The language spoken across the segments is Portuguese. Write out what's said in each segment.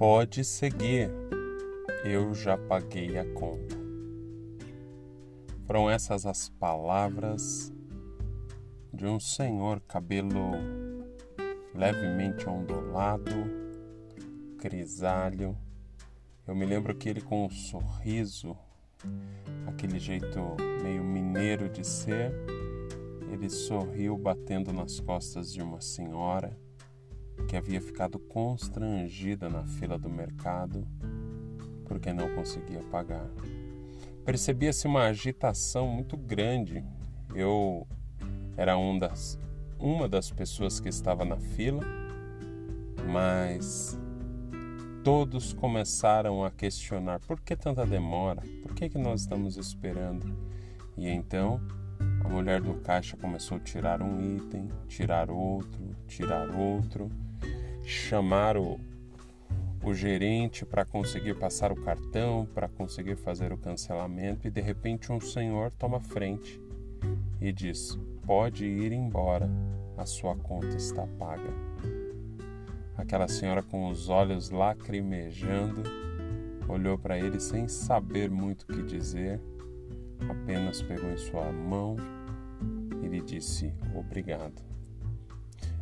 Pode seguir, eu já paguei a conta. Foram essas as palavras de um senhor cabelo levemente ondulado, grisalho. Eu me lembro que ele com um sorriso, aquele jeito meio mineiro de ser, ele sorriu batendo nas costas de uma senhora que havia ficado constrangida na fila do mercado porque não conseguia pagar. Percebia-se uma agitação muito grande. Eu era um das, uma das pessoas que estava na fila, mas todos começaram a questionar por que tanta demora, por que, que nós estamos esperando. E então a mulher do caixa começou a tirar um item, tirar outro, tirar outro, chamar o, o gerente para conseguir passar o cartão, para conseguir fazer o cancelamento, e de repente um senhor toma frente e diz: Pode ir embora, a sua conta está paga. Aquela senhora com os olhos lacrimejando olhou para ele sem saber muito o que dizer, apenas pegou em sua mão e lhe disse: Obrigado.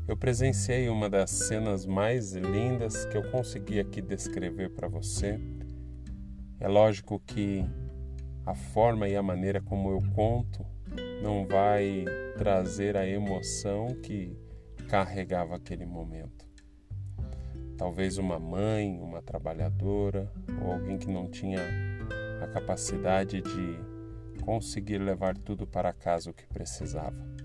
Eu presenciei uma das cenas mais lindas que eu consegui aqui descrever para você. É lógico que a forma e a maneira como eu conto não vai trazer a emoção que carregava aquele momento. Talvez uma mãe, uma trabalhadora ou alguém que não tinha a capacidade de conseguir levar tudo para casa o que precisava.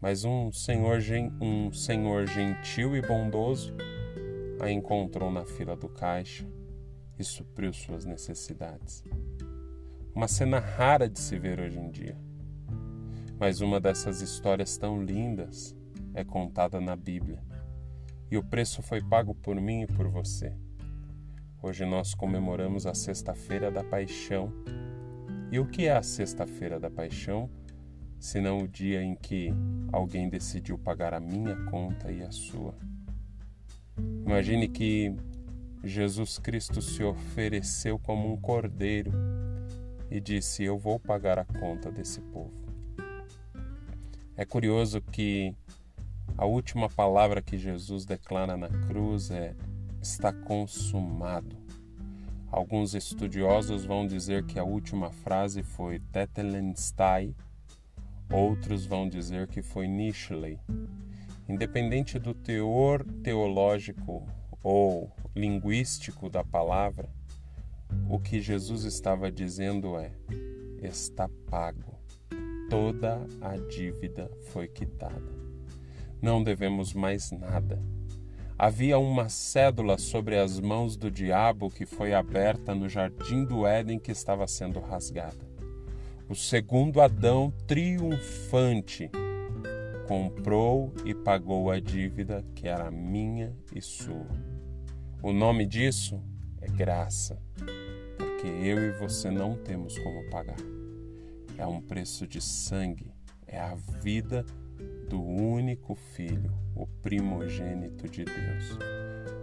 Mas um senhor, um senhor gentil e bondoso a encontrou na fila do caixa e supriu suas necessidades. Uma cena rara de se ver hoje em dia. Mas uma dessas histórias tão lindas é contada na Bíblia. E o preço foi pago por mim e por você. Hoje nós comemoramos a Sexta-feira da Paixão. E o que é a Sexta-feira da Paixão? Senão o dia em que alguém decidiu pagar a minha conta e a sua. Imagine que Jesus Cristo se ofereceu como um cordeiro e disse: Eu vou pagar a conta desse povo. É curioso que a última palavra que Jesus declara na cruz é: Está consumado. Alguns estudiosos vão dizer que a última frase foi Tetelenstai, Outros vão dizer que foi Nishley. Independente do teor teológico ou linguístico da palavra, o que Jesus estava dizendo é: está pago. Toda a dívida foi quitada. Não devemos mais nada. Havia uma cédula sobre as mãos do diabo que foi aberta no jardim do Éden que estava sendo rasgada. O segundo Adão, triunfante, comprou e pagou a dívida que era minha e sua. O nome disso é graça, porque eu e você não temos como pagar. É um preço de sangue, é a vida do único filho, o primogênito de Deus.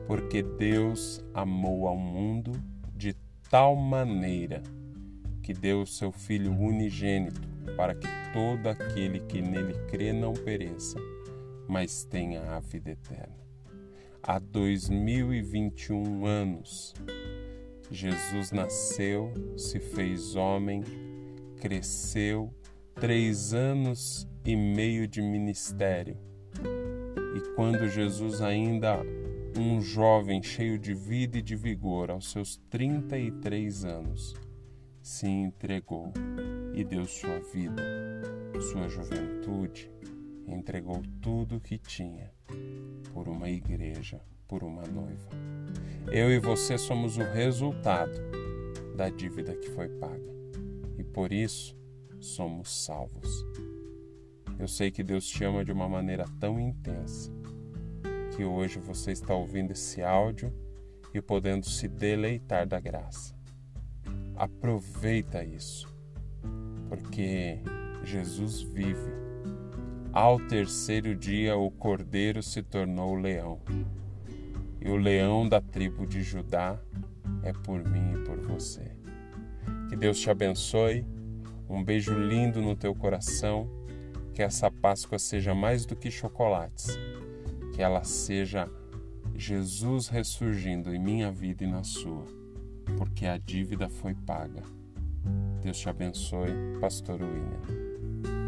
Porque Deus amou ao mundo de tal maneira que deu o seu Filho unigênito, para que todo aquele que nele crê não pereça, mas tenha a vida eterna. Há 2021 anos, Jesus nasceu, se fez homem, cresceu, três anos e meio de ministério. E quando Jesus ainda um jovem cheio de vida e de vigor, aos seus 33 anos, se entregou e deu sua vida, sua juventude, entregou tudo o que tinha por uma igreja, por uma noiva. Eu e você somos o resultado da dívida que foi paga e por isso somos salvos. Eu sei que Deus te ama de uma maneira tão intensa que hoje você está ouvindo esse áudio e podendo se deleitar da graça. Aproveita isso, porque Jesus vive. Ao terceiro dia, o cordeiro se tornou leão. e o leão da tribo de Judá é por mim e por você. Que Deus te abençoe. Um beijo lindo no teu coração. Que essa Páscoa seja mais do que chocolates. Que ela seja Jesus ressurgindo em minha vida e na sua, porque a dívida foi paga. Deus te abençoe, Pastor William.